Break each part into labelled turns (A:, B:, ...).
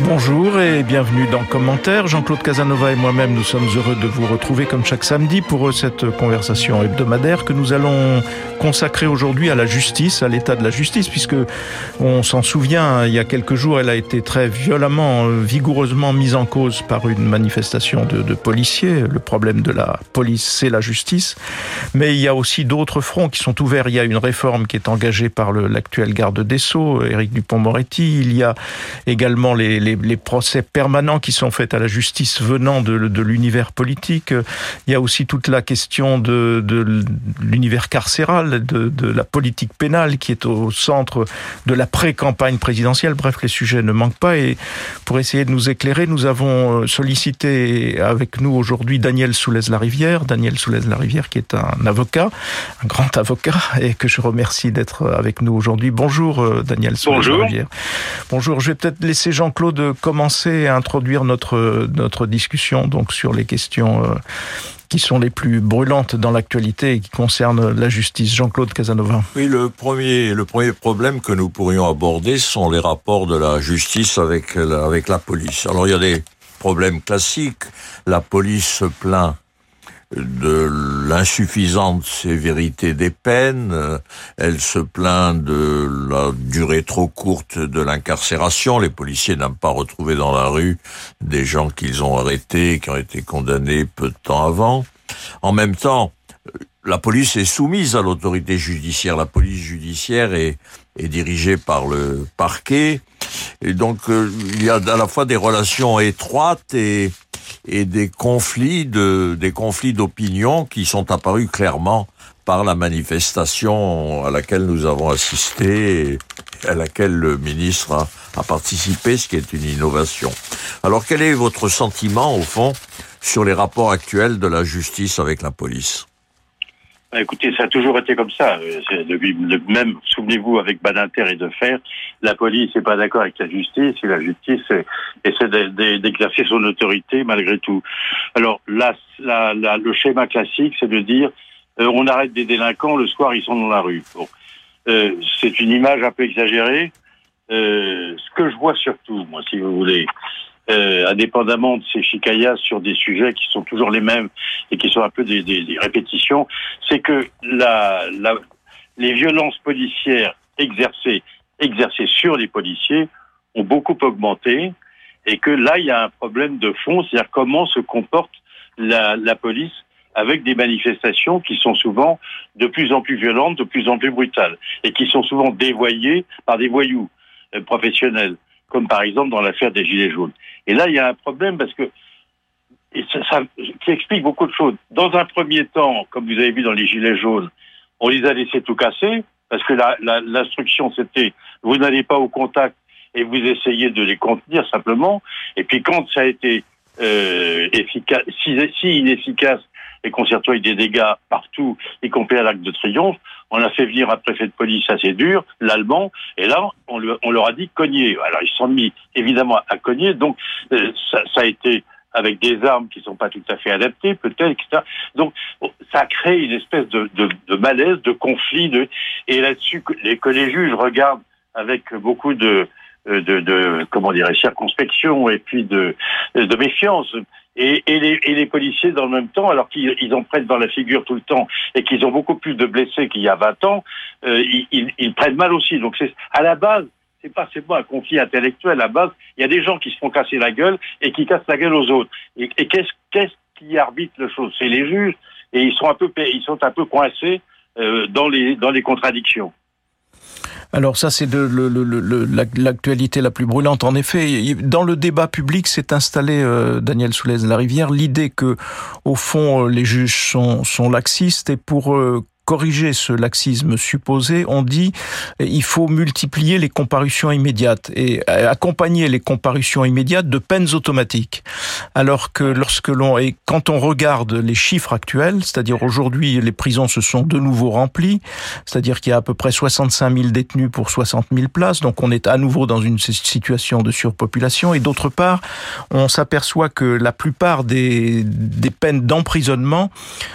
A: Bonjour et bienvenue dans Commentaire. Jean-Claude Casanova et moi-même, nous sommes heureux de vous retrouver comme chaque samedi pour cette conversation hebdomadaire que nous allons consacrer aujourd'hui à la justice, à l'état de la justice, puisque on s'en souvient, il y a quelques jours, elle a été très violemment, vigoureusement mise en cause par une manifestation de, de policiers. Le problème de la police, c'est la justice. Mais il y a aussi d'autres fronts qui sont ouverts. Il y a une réforme qui est engagée par l'actuel garde des Sceaux, Éric Dupont-Moretti. Il y a également les les, les, procès permanents qui sont faits à la justice venant de, de l'univers politique. Il y a aussi toute la question de, de l'univers carcéral, de, de, la politique pénale qui est au centre de la pré-campagne présidentielle. Bref, les sujets ne manquent pas. Et pour essayer de nous éclairer, nous avons euh, sollicité avec nous aujourd'hui Daniel Soulez-Larivière. Daniel Soulez-Larivière qui est un avocat, un grand avocat, et que je remercie d'être avec nous aujourd'hui. Bonjour euh, Daniel Soulez-Larivière. Bonjour. Je vais peut-être laisser Jean-Claude de commencer à introduire notre, notre discussion donc sur les questions euh, qui sont les plus brûlantes dans l'actualité et qui concernent la justice. Jean-Claude Casanova.
B: Oui, le premier, le premier problème que nous pourrions aborder sont les rapports de la justice avec avec la police. Alors il y a des problèmes classiques. La police se plaint de l'insuffisante sévérité des peines, elle se plaint de la durée trop courte de l'incarcération, les policiers n'aiment pas retrouver dans la rue des gens qu'ils ont arrêtés, qui ont été condamnés peu de temps avant. En même temps, la police est soumise à l'autorité judiciaire. La police judiciaire est, est dirigée par le parquet. Et donc, euh, il y a à la fois des relations étroites et, des conflits de des conflits d'opinion qui sont apparus clairement par la manifestation à laquelle nous avons assisté et à laquelle le ministre a, participé, ce qui est une innovation. Alors quel est votre sentiment au fond sur les rapports actuels de la justice avec la police?
C: Écoutez, ça a toujours été comme ça. Depuis, même, souvenez-vous, avec Badinter et de Fer, la police n'est pas d'accord avec la justice et la justice essaie d'exercer son autorité malgré tout. Alors le schéma classique, c'est de dire euh, on arrête des délinquants, le soir ils sont dans la rue. Euh, c'est une image un peu exagérée. Euh, ce que je vois surtout, moi, si vous voulez, euh, indépendamment de ces chicayas sur des sujets qui sont toujours les mêmes et qui sont un peu des, des, des répétitions, c'est que la, la, les violences policières exercées, exercées sur les policiers ont beaucoup augmenté et que là, il y a un problème de fond, c'est-à-dire comment se comporte la, la police avec des manifestations qui sont souvent de plus en plus violentes, de plus en plus brutales, et qui sont souvent dévoyées par des voyous euh, professionnels, comme par exemple dans l'affaire des Gilets jaunes. Et là, il y a un problème parce que ça, ça, qui explique beaucoup de choses. Dans un premier temps, comme vous avez vu dans les Gilets jaunes, on les a laissés tout casser, parce que l'instruction, la, c'était vous n'allez pas au contact et vous essayez de les contenir simplement. Et puis quand ça a été euh, efficace, si, si inefficace s'est retrouvé avec des dégâts partout, y compris à l'Arc de Triomphe, on a fait venir un préfet de police assez dur, l'allemand, et là, on, le, on, leur a dit cogner. Alors, ils se sont mis, évidemment, à cogner, donc euh, ça, a été avec des armes qui sont pas tout à fait adaptées, peut-être, etc. Donc, ça a créé une espèce de, malaise, de conflit, et là-dessus, que les, que les juges regardent avec beaucoup de, de, de comment dirais circonspection et puis de méfiance et, les, et, les, policiers dans le même temps, alors qu'ils ils en prennent dans la figure tout le temps et qu'ils ont beaucoup plus de blessés qu'il y a 20 ans, euh, ils, ils, prennent mal aussi. Donc c'est à la base, c'est pas c'est pas un conflit intellectuel. À la base, il y a des gens qui se font casser la gueule et qui cassent la gueule aux autres. Et, et qu'est-ce qu'est-ce qui arbitre le chose? C'est les juges et ils sont un peu ils sont un peu coincés euh, dans les dans les contradictions.
A: Alors ça, c'est l'actualité la plus brûlante. En effet, dans le débat public s'est installé, euh, Daniel Soulez-Larivière, l'idée que, au fond, euh, les juges sont, sont laxistes et pour euh, corriger ce laxisme supposé, on dit il faut multiplier les comparutions immédiates et accompagner les comparutions immédiates de peines automatiques. Alors que lorsque l'on et quand on regarde les chiffres actuels, c'est-à-dire aujourd'hui les prisons se sont de nouveau remplies, c'est-à-dire qu'il y a à peu près 65 000 détenus pour 60 000 places, donc on est à nouveau dans une situation de surpopulation et d'autre part, on s'aperçoit que la plupart des, des peines d'emprisonnement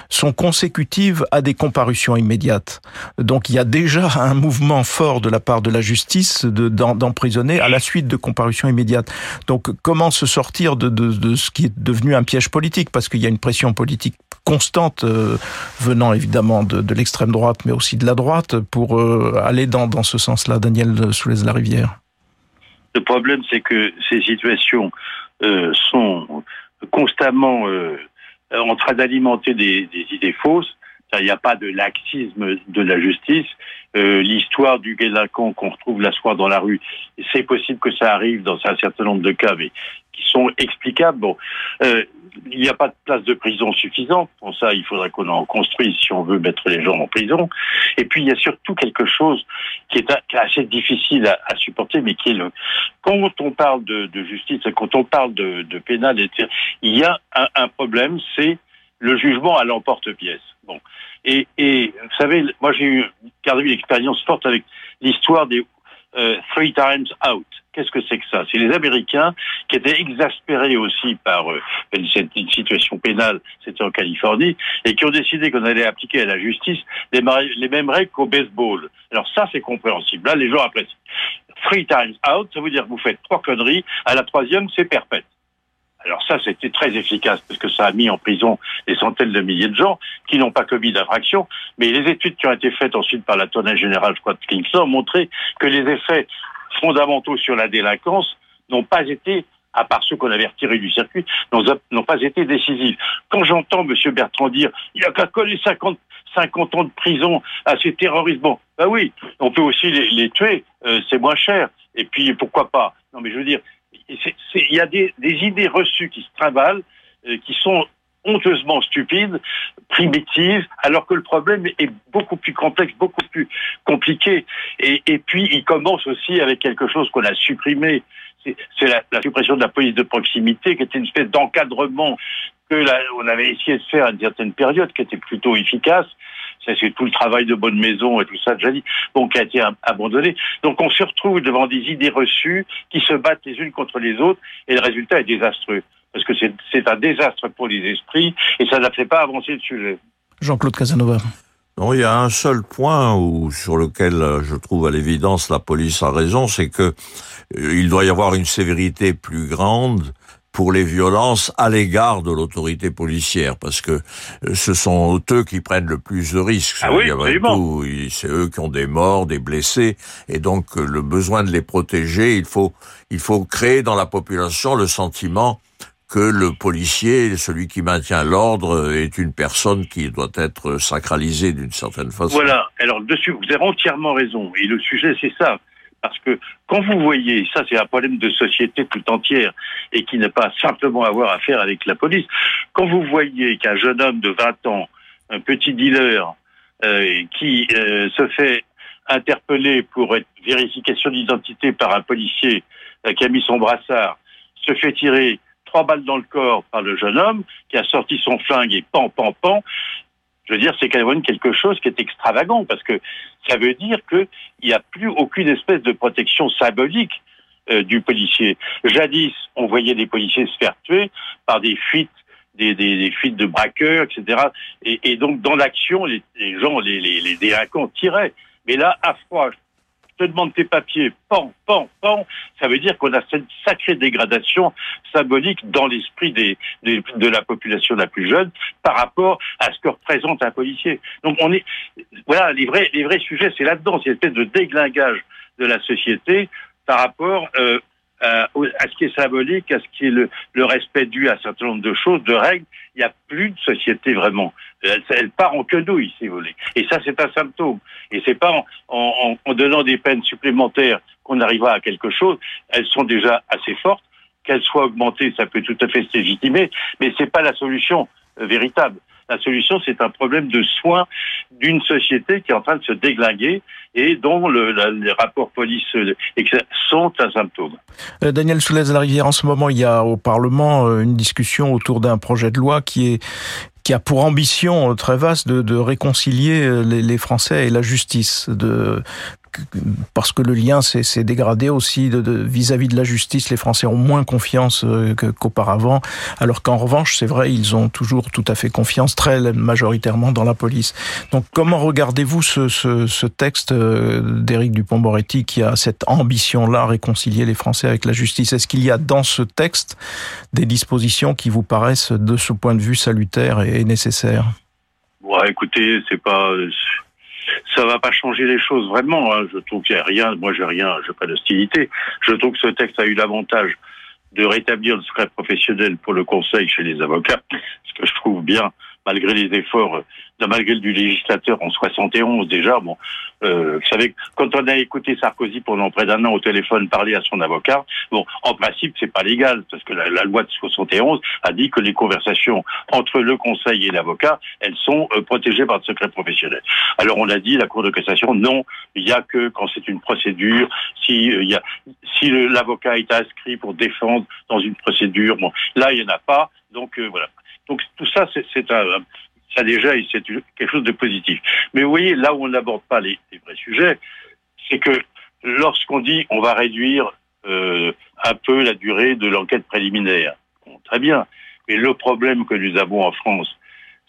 A: sont consécutives à des comparutions immédiate. Donc il y a déjà un mouvement fort de la part de la justice d'emprisonner à la suite de comparution immédiate. Donc comment se sortir de, de, ce qui est devenu un piège politique? Parce qu'il y a une pression politique constante euh, venant évidemment de, l'extrême droite, mais aussi de la droite, pour euh, aller dans, dans ce sens-là. Daniel Soulez-la-Rivière.
C: Le problème, c'est que ces situations euh, sont constamment en train d'alimenter des, idées fausses. Il n'y a pas de laxisme de la justice. Euh, L'histoire du délinquant qu'on retrouve la soir dans la rue, c'est possible que ça arrive dans un certain nombre de cas, mais qui sont explicables. Bon, euh, il n'y a pas de place de prison suffisante. Pour ça, il faudrait qu'on en construise si on veut mettre les gens en prison. Et puis, il y a surtout quelque chose qui est assez difficile à, supporter, mais qui est le... Quand on parle de, justice, quand on parle de, de pénal, il y a un problème, c'est le jugement à l'emporte-pièce. Bon. Et, vous savez, moi j'ai eu une expérience forte avec l'histoire des euh, Three Times Out. Qu'est-ce que c'est que ça? C'est les Américains qui étaient exaspérés aussi par euh, cette une situation pénale, c'était en Californie, et qui ont décidé qu'on allait appliquer à la justice les, les mêmes règles qu'au baseball. Alors ça, c'est compréhensible. Là, les gens apprécient. Three times out, ça veut dire que vous faites trois conneries, à la troisième, c'est perpète. Alors ça, c'était très efficace parce que ça a mis en prison des centaines de milliers de gens qui n'ont pas commis d'infraction. Mais les études qui ont été faites ensuite par l'attorney général, je crois, de ont montré que les effets fondamentaux sur la délinquance n'ont pas été à part ceux qu'on avait retirés du circuit, n'ont pas été décisifs. Quand j'entends M. Bertrand dire il n'y a qu'à coller 50, 50 ans de prison à ces terroristes, bon, ben oui, on peut aussi les, les tuer, euh, c'est moins cher. Et puis pourquoi pas? Non, mais je veux dire, il y a des, idées reçues qui se travaillent, euh, qui sont honteusement stupides, primitives, alors que le problème est beaucoup plus complexe, beaucoup plus compliqué. Et, puis, il commence aussi avec quelque chose qu'on a supprimé, c'est la, la, suppression de la police de proximité, qui était une espèce d'encadrement que la, on avait essayé de faire à une certaine période, qui était plutôt efficace. Ça, c'est tout le travail de bonne maison et tout ça, déjà dit, bon, qui a été abandonné. Donc, on se retrouve devant des idées reçues qui se battent les unes contre les autres, et le résultat est désastreux. Parce que c'est un désastre pour les esprits, et ça ne fait pas avancer le sujet.
A: Jean-Claude Casanova.
B: Non, il y a un seul point où, sur lequel je trouve à l'évidence la police a raison, c'est que il doit y avoir une sévérité plus grande pour les violences à l'égard de l'autorité policière, parce que euh, ce sont eux qui prennent le plus de risques.
C: Ah oui,
B: C'est eux qui ont des morts, des blessés, et donc euh, le besoin de les protéger, il faut, il faut créer dans la population le sentiment que le policier, celui qui maintient l'ordre, est une personne qui doit être sacralisée d'une certaine façon.
C: Voilà. Alors dessus, vous avez entièrement raison. Et le sujet, c'est ça. Parce que quand vous voyez, ça c'est un problème de société tout entière et qui n'a pas simplement à voir à avec la police, quand vous voyez qu'un jeune homme de 20 ans, un petit dealer, euh, qui euh, se fait interpeller pour être vérification d'identité par un policier euh, qui a mis son brassard, se fait tirer trois balles dans le corps par le jeune homme, qui a sorti son flingue et pan, pan, pan, je veux dire, c'est quand même quelque chose qui est extravagant parce que ça veut dire qu'il n'y a plus aucune espèce de protection symbolique euh, du policier. Jadis, on voyait des policiers se faire tuer par des fuites des, fuites de braqueurs, etc. Et, donc, dans l'action, les, gens, les, les, les, délinquants tiraient. Mais là, à froid, te demande tes papiers, pan, pan, pan, ça veut dire qu'on a cette sacrée dégradation symbolique dans l'esprit des, de la population la plus jeune par rapport à ce que représente un policier. Donc on est, voilà, les vrais, les vrais sujets, c'est là-dedans, c'est une espèce de déglingage de la société par rapport euh, à, à, ce qui est symbolique, à ce qui est le, le, respect dû à un certain nombre de choses, de règles. Il n'y a plus de société vraiment. Elle, elle part en quenouille, si vous voulez. Et ça, c'est un symptôme. Et c'est pas en, en, en, donnant des peines supplémentaires qu'on arrivera à quelque chose. Elles sont déjà assez fortes. Qu'elles soient augmentées, ça peut tout à fait se légitimer, mais c'est pas la solution euh, véritable. La solution, c'est un problème de soins d'une société qui est en train de se déglinguer et dont le, la, les rapports police sont un symptôme.
A: Euh, Daniel Soulez de en ce moment, il y a au Parlement euh, une discussion autour d'un projet de loi qui est qui a pour ambition très vaste de, de réconcilier les, les, Français et la justice, de parce que le lien s'est dégradé aussi vis-à-vis de, la justice. Les Français ont moins confiance qu'auparavant, alors qu'en revanche, c'est vrai, ils ont toujours tout à fait confiance, très majoritairement, dans la police. Donc, comment regardez-vous ce, texte d'Éric Dupont-Moretti qui a cette ambition-là, réconcilier les Français avec la justice? Est-ce qu'il y a dans ce texte des dispositions qui vous paraissent, de ce point de vue, salutaires et nécessaires?
C: Ouais, écoutez, c'est pas ça va pas changer les choses vraiment. Hein. Je trouve qu'il n'y a rien. Moi, j'ai rien. Je pas d'hostilité. Je trouve que ce texte a eu l'avantage de rétablir le secret professionnel pour le conseil chez les avocats, ce que je trouve bien malgré les efforts, de, malgré du législateur en 71 déjà. Bon, euh, vous savez, quand on a écouté Sarkozy pendant près d'un an au téléphone parler à son avocat, en principe, c'est pas légal parce que la, loi de 71 a dit que les conversations entre le conseil et l'avocat, elles sont euh, protégées par le secret professionnel. Alors on a dit la Cour de cassation, non, il y a que quand c'est une procédure, si euh, l'avocat est inscrit pour défendre dans une procédure, là il y en a pas. Donc voilà. Donc tout ça, c'est un, ça déjà, c'est quelque chose de positif. Mais vous voyez, là où on n'aborde pas les, vrais sujets, c'est que lorsqu'on dit on va réduire euh, un peu la durée de l'enquête préliminaire, très bien. Mais le problème que nous avons en France,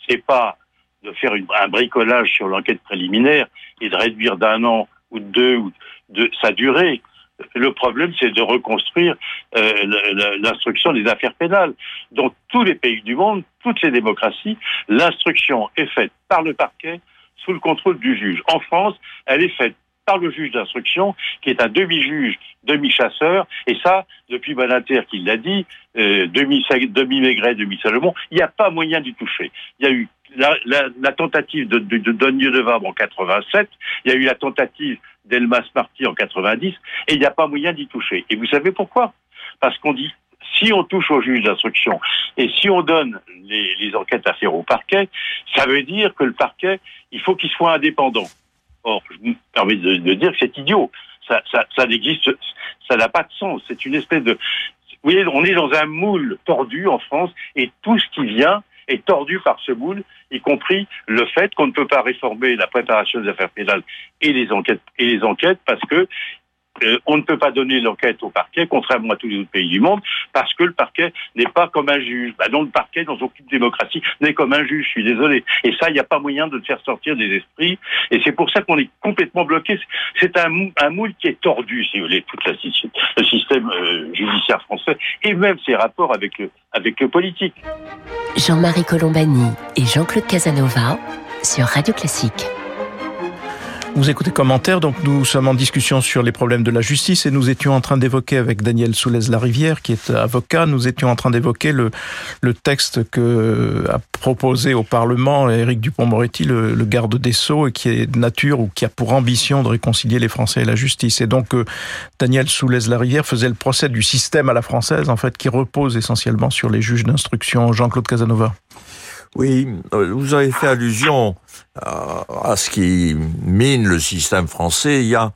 C: c'est pas de faire un bricolage sur l'enquête préliminaire et de réduire d'un an ou deux ou de sa durée. Le problème, c'est de reconstruire euh, l'instruction des affaires pénales. Dans tous les pays du monde, toutes les démocraties, l'instruction est faite par le parquet sous le contrôle du juge. En France, elle est faite par le juge d'instruction, qui est un demi-juge, demi-chasseur, et ça, depuis Banater qui l'a dit, euh, demi-Maigret, demi-Salomon, il n'y a pas moyen d'y toucher. Il y a eu la, tentative de, de, de de Vabre en 87, il y a eu la tentative d'Elmas Marty en 90, et il n'y a pas moyen d'y toucher. Et vous savez pourquoi? Parce qu'on dit, si on touche au juge d'instruction et si on donne les, enquêtes à faire au parquet, ça veut dire que le parquet, il faut qu'il soit indépendant. Or, je me permets de, dire que c'est idiot. Ça, ça, ça n'existe, ça n'a pas de sens. C'est une espèce de, vous voyez, on est dans un moule tordu en France et tout ce qui vient est tordu par ce moule, y compris le fait qu'on ne peut pas réformer la préparation des affaires pénales et les enquêtes et les enquêtes parce que on ne peut pas donner l'enquête au parquet, contrairement à tous les autres pays du monde, parce que le parquet n'est pas comme un juge. Bah le parquet, dans aucune démocratie, n'est comme un juge, je suis désolé. Et ça, il n'y a pas moyen de le faire sortir des esprits. Et c'est pour ça qu'on est complètement bloqué. C'est un, moule qui est tordu, si vous voulez, tout le système euh, judiciaire français, et même ses rapports avec avec le politique.
D: Jean-Marie Colombani et Jean-Claude Casanova sur Radio Classique.
A: Vous écoutez commentaire, donc nous sommes en discussion sur les problèmes de la justice et nous étions en train d'évoquer avec Daniel Soulez-Larivière, qui est avocat, nous étions en train d'évoquer le, texte que a proposé au Parlement Éric Dupont-Moretti, le, garde des Sceaux, et qui est de nature ou qui a pour ambition de réconcilier les Français et la justice. Et donc euh, Daniel Soulez-Larivière faisait le procès du système à la française, en fait, qui repose essentiellement sur les juges d'instruction. Jean-Claude Casanova.
B: Oui, euh, vous avez fait allusion à, ce qui mine le système français. Il y a,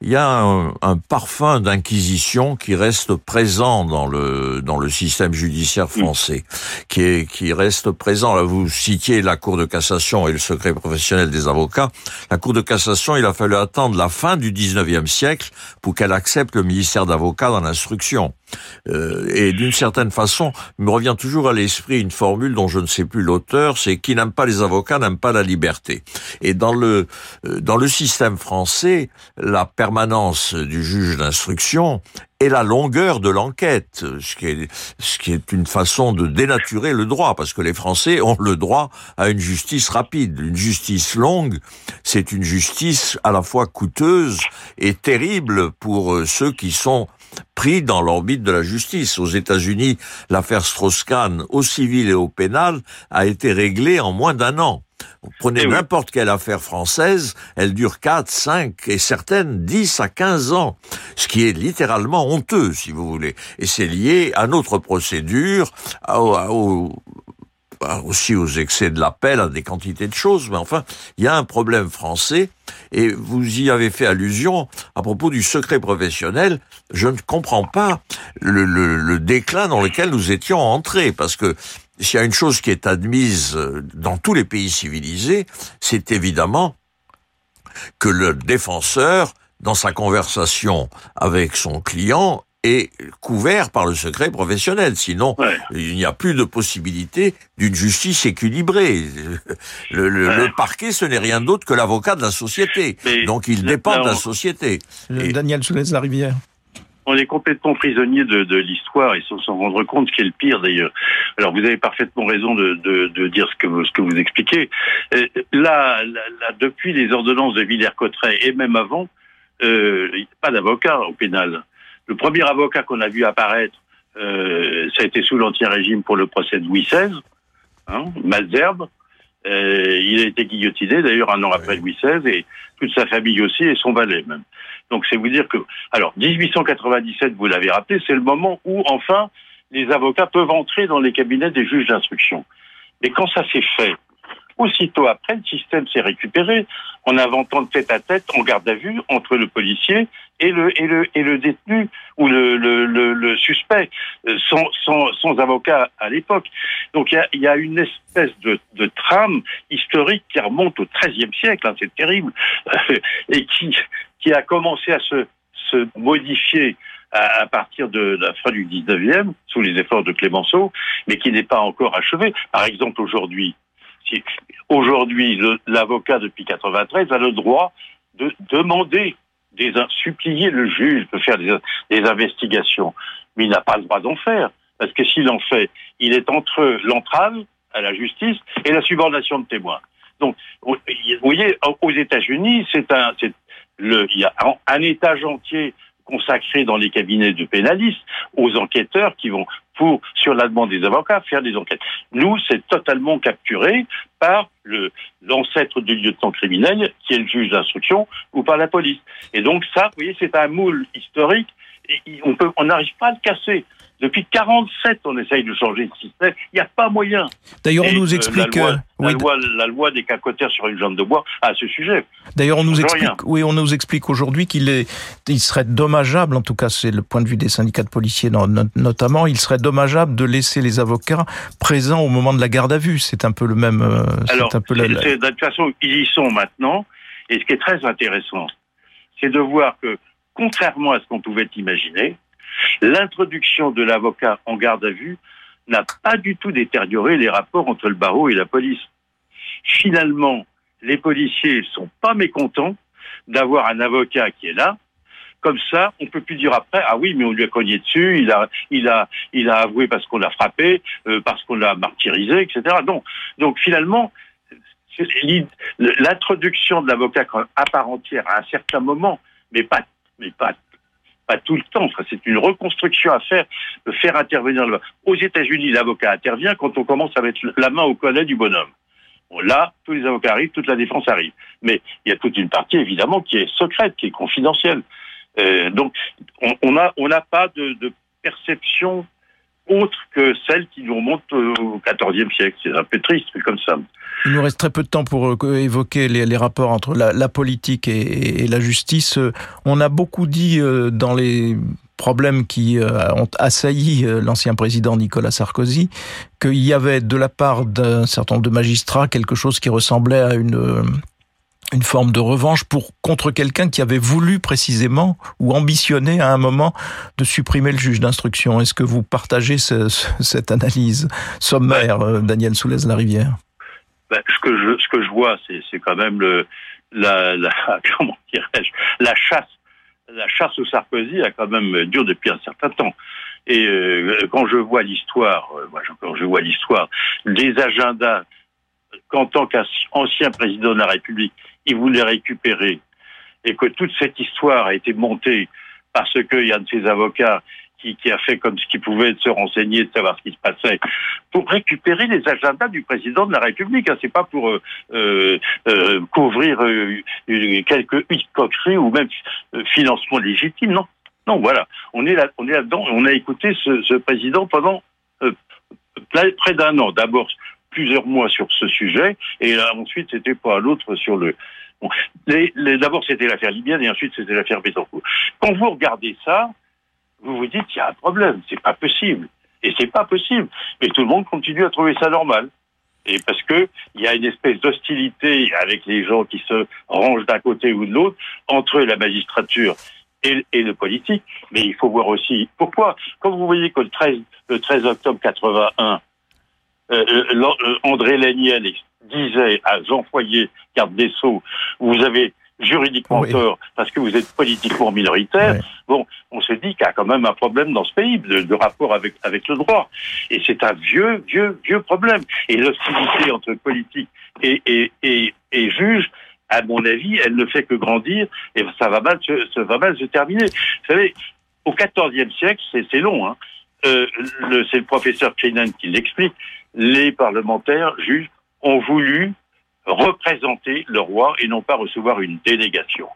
B: il y a un, parfum d'inquisition qui reste présent dans le dans le système judiciaire français, qui est qui reste présent. Là, vous citiez la Cour de cassation et le secret professionnel des avocats. La Cour de cassation, il a fallu attendre la fin du 19e siècle pour qu'elle accepte le ministère d'avocats dans l'instruction. Euh, et d'une certaine façon, me revient toujours à l'esprit une formule dont je ne sais plus l'auteur, c'est qui n'aime pas les avocats n'aime pas la liberté. Et dans le euh, dans le système français, la permanence du juge d'instruction et la longueur de l'enquête, ce qui est ce qui est une façon de dénaturer le droit, parce que les Français ont le droit à une justice rapide. Une justice longue, c'est une justice à la fois coûteuse et terrible pour euh, ceux qui sont pris dans l'orbite de la justice. Aux États-Unis, l'affaire Strauss-Kahn, au civil et au pénal, a été réglée en moins d'un an. Vous prenez eh n'importe quelle affaire française, elle dure 4, 5 et certaines 10 à 15 ans, ce qui est littéralement honteux, si vous voulez. Et c'est lié à notre procédure, au, aussi aux excès de l'appel, à des quantités de choses, mais enfin, il y a un problème français, et vous y avez fait allusion à propos du secret professionnel. Je ne comprends pas le, le déclin dans lequel nous étions entrés, parce que s'il y a une chose qui est admise dans tous les pays civilisés, c'est évidemment que le défenseur, dans sa conversation avec son client, est couvert par le secret professionnel. Sinon, il n'y a plus de possibilité d'une justice équilibrée. Le, parquet, ce n'est rien d'autre que l'avocat de la société. Donc il dépend de la société.
A: Daniel Soulez, rivière
C: on est complètement prisonnier de, l'histoire et sans s'en rendre compte, ce qui est le pire d'ailleurs. Alors vous avez parfaitement raison de, dire ce que, vous, expliquez. Euh, là, depuis les ordonnances de Villers-Cotterêts et même avant, euh, pas d'avocat au pénal. Le premier avocat qu'on a vu apparaître, euh, ça a été sous l'Ancien Régime pour le procès de Louis XVI, hein. Euh, il a été guillotiné d'ailleurs un an après Louis XVI et toute sa famille aussi et son valet même. Donc c'est vous dire que, alors 1897, vous l'avez rappelé, c'est le moment où enfin les avocats peuvent entrer dans les cabinets des juges d'instruction. Mais quand ça s'est fait, aussitôt après, le système s'est récupéré en inventant le tête-à-tête en garde à vue entre le policier et le, et le, et le détenu ou le, le, le, suspect, euh, sans, sans, sans, avocat à l'époque. Donc il y a, une espèce de, de, trame historique qui remonte au XIIIe siècle, hein, c'est terrible, et qui, qui a commencé à se, se modifier à, partir de la fin du 19e, sous les efforts de Clémenceau, mais qui n'est pas encore achevé. Par exemple, aujourd'hui, aujourd'hui, l'avocat depuis 93 a le droit de demander, des, supplier le juge de faire des, des investigations, mais il n'a pas le droit d'en faire, parce que s'il en fait, il est entre l'entrave à la justice et la subordination de témoins. Donc, vous voyez, aux États-Unis, c'est un, le, il y a un étage entier consacré dans les cabinets de pénalistes aux enquêteurs qui vont, pour, sur la demande des avocats, faire des enquêtes. Nous, c'est totalement capturé par l'ancêtre du lieutenant criminel, qui est le juge d'instruction, ou par la police. Et donc ça, vous voyez, c'est un moule historique, et on n'arrive pas à le casser. Depuis 47, on essaye de changer le système. Il n'y a pas moyen.
A: D'ailleurs, on nous explique
C: la, loi, la, loi, des cacotères sur une jambe de bois à ce sujet.
A: D'ailleurs, on nous explique, oui, on nous explique aujourd'hui qu'il est, il serait dommageable, en tout cas, c'est le point de vue des syndicats de policiers notamment, il serait dommageable de laisser les avocats présents au moment de la garde à vue. C'est un peu le même. Euh,
C: Alors, un peu de toute façon, ils y sont maintenant. Et ce qui est très intéressant, c'est de voir que, contrairement à ce qu'on pouvait imaginer, L'introduction de l'avocat en garde à vue n'a pas du tout détérioré les rapports entre le barreau et la police. Finalement, les policiers ne sont pas mécontents d'avoir un avocat qui est là. Comme ça, on peut plus dire après, ah oui, mais on lui a cogné dessus, il a, il a, il a avoué parce qu'on l'a frappé, euh, parce qu'on l'a martyrisé, etc. Donc, donc finalement, l'introduction de l'avocat à part entière à un certain moment, mais pas, mais pas pas tout le temps. c'est une reconstruction à faire, de faire intervenir le. Aux États-Unis, l'avocat intervient quand on commence à mettre la main au collet du bonhomme. là, tous les avocats arrivent, toute la défense arrive. Mais il y a toute une partie, évidemment, qui est secrète, qui est confidentielle. Euh, donc, on n'a on pas de, de perception autre que celle qui nous remonte au XIVe siècle. C'est un peu triste, mais comme ça.
A: Il nous reste très peu de temps pour euh, évoquer les, rapports entre la, politique et, la justice. On a beaucoup dit euh, dans les problèmes qui euh, ont assailli l'ancien président Nicolas Sarkozy, qu'il y avait de la part d'un certain nombre de magistrats quelque chose qui ressemblait à une une forme de revanche pour contre quelqu'un qui avait voulu précisément ou ambitionné à un moment de supprimer le juge d'instruction. Est-ce que vous partagez cette analyse sommaire, euh, Daniel Soulez-Larivière
C: ben, ce que je ce que je vois, c'est quand même le la, comment dirais-je la chasse la chasse au Sarkozy a quand même dur depuis un certain temps. Et euh, quand je vois l'histoire, euh, quand je vois l'histoire des agendas qu'en tant qu'ancien président de la République, il voulait récupérer et que toute cette histoire a été montée parce qu'il y a un de ses avocats qui, qui, a fait comme ce qu'il pouvait se renseigner, de savoir ce qui se passait, pour récupérer les agendas du président de la République. Hein. C'est pas pour euh, euh, euh couvrir euh, quelques coqueries ou même financement légitime. Non, non, voilà. On est là, on est là-dedans. On a écouté ce, président pendant près d'un an. D'abord plusieurs mois sur ce sujet, et là, ensuite c'était pas l'autre sur le. D'abord c'était l'affaire libyenne et ensuite c'était l'affaire Betancourt. Quand vous regardez ça, vous vous dites il y a un problème, c'est pas possible, et c'est pas possible. Mais tout le monde continue à trouver ça normal. Et parce que il y a une espèce d'hostilité avec les gens qui se rangent d'un côté ou de l'autre entre la magistrature et, le politique. Mais il faut voir aussi pourquoi. Quand vous voyez que le 13, le 13 octobre 81, euh, euh, euh, André Léniel disait à Jean Foyer, garde des Sceaux, vous avez juridiquement tort parce que vous êtes politiquement minoritaire. Bon, on se dit qu'il y a quand même un problème dans ce pays de, rapport avec avec le droit, et c'est un vieux vieux vieux problème. Et l'hostilité entre politique et et, et, et juge, à mon avis, elle ne fait que grandir et ça va mal se, ça va mal se terminer. Vous savez, au XIVe siècle, c'est long. Hein, euh, c'est le professeur Keynan qui l'explique. Les parlementaires juges ont voulu représenter le roi et non pas recevoir une délégation.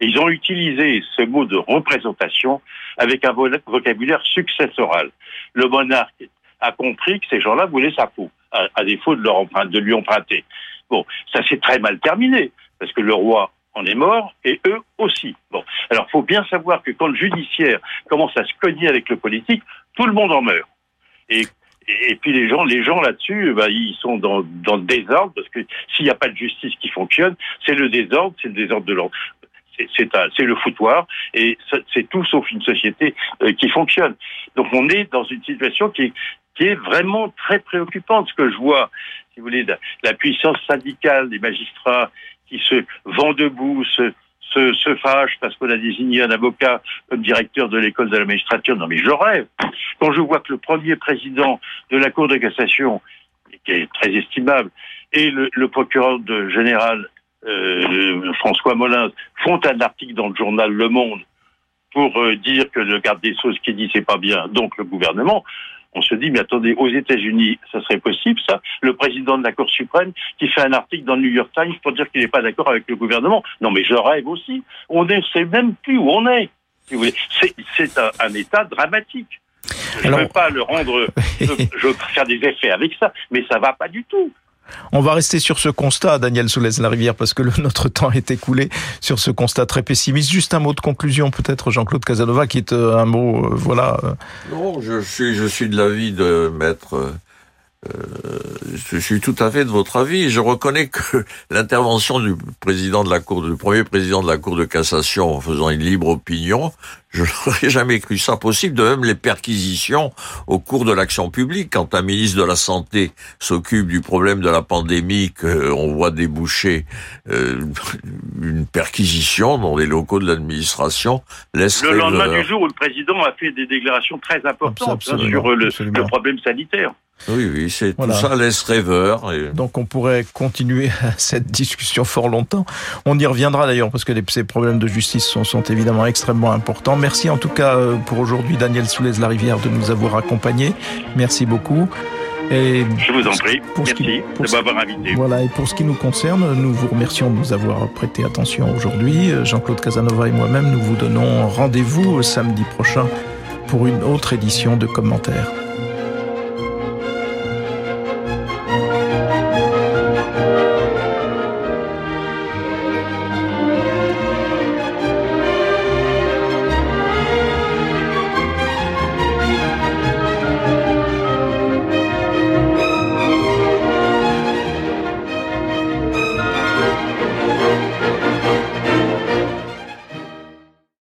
C: Et ils ont utilisé ce mot de représentation avec un vocabulaire successoral. Le monarque a compris que ces gens-là voulaient sa peau, à, défaut de, leur de lui emprunter. Bon, ça s'est très mal terminé, parce que le roi en est mort et eux aussi. Bon, alors faut bien savoir que quand le judiciaire commence à se cogner avec le politique, tout le monde en meurt. Et et puis les gens, les gens là-dessus, bah, ils sont dans, dans le désordre parce que s'il n'y a pas de justice qui fonctionne, c'est le désordre, c'est le désordre de l'ordre. C'est le foutoir et c'est tout sauf une société euh, qui fonctionne. Donc on est dans une situation qui est, qui est vraiment très préoccupante. Ce que je vois, si vous voulez, la, la puissance syndicale des magistrats qui se vend debout, se, se, se fâche parce qu'on a désigné un avocat comme directeur de l'école de la magistrature. Non mais je rêve. Quand je vois que le premier président de la Cour de cassation, qui est très estimable, et le, procureur général euh, François Molins font un article dans le journal Le Monde pour euh, dire que le garde des Sceaux, ce qu'il dit, c'est pas bien, donc le gouvernement on se dit, mais attendez, aux États-Unis, ça serait possible, ça? Le président de la Cour suprême qui fait un article dans le New York Times pour dire qu'il n'est pas d'accord avec le gouvernement. Non, mais je rêve aussi. On ne sait même plus où on est. C'est un, un, état dramatique. Je ne veux pas le rendre, je, veux faire des effets avec ça, mais ça va pas du tout.
A: On va rester sur ce constat, Daniel Soulez-Larivière, parce que notre temps est écoulé sur ce constat très pessimiste. Juste un mot de conclusion, peut-être, Jean-Claude Casanova, qui est euh, un mot, euh, voilà. Euh.
B: Non, je suis, je suis de l'avis de mettre je suis tout à fait de votre avis. Je reconnais que l'intervention du président de la Cour, du premier président de la Cour de cassation en faisant une libre opinion, je n'aurais jamais cru ça possible. De même, les perquisitions au cours de l'action publique, quand un ministre de la Santé s'occupe du problème de la pandémie, qu'on voit déboucher euh, une perquisition dans les locaux de l'administration, laisse
C: Le lendemain du jour où le président a fait des déclarations très importantes hein, sur le, le problème sanitaire.
B: Oui, oui, c'est tout ça laisse rêveur.
A: Donc on pourrait continuer cette discussion fort longtemps. On y reviendra d'ailleurs parce que ces problèmes de justice sont, sont, évidemment extrêmement importants. Merci en tout cas euh, pour aujourd'hui Daniel Soulez-Larivière de nous avoir accompagnés. Merci beaucoup.
C: Et Je vous en prie. Pour Merci de m'avoir invité.
A: Voilà, et pour ce qui nous concerne, nous vous remercions de nous avoir prêté attention aujourd'hui. Jean-Claude Casanova et moi-même, nous vous donnons rendez-vous samedi prochain pour une autre édition de commentaires.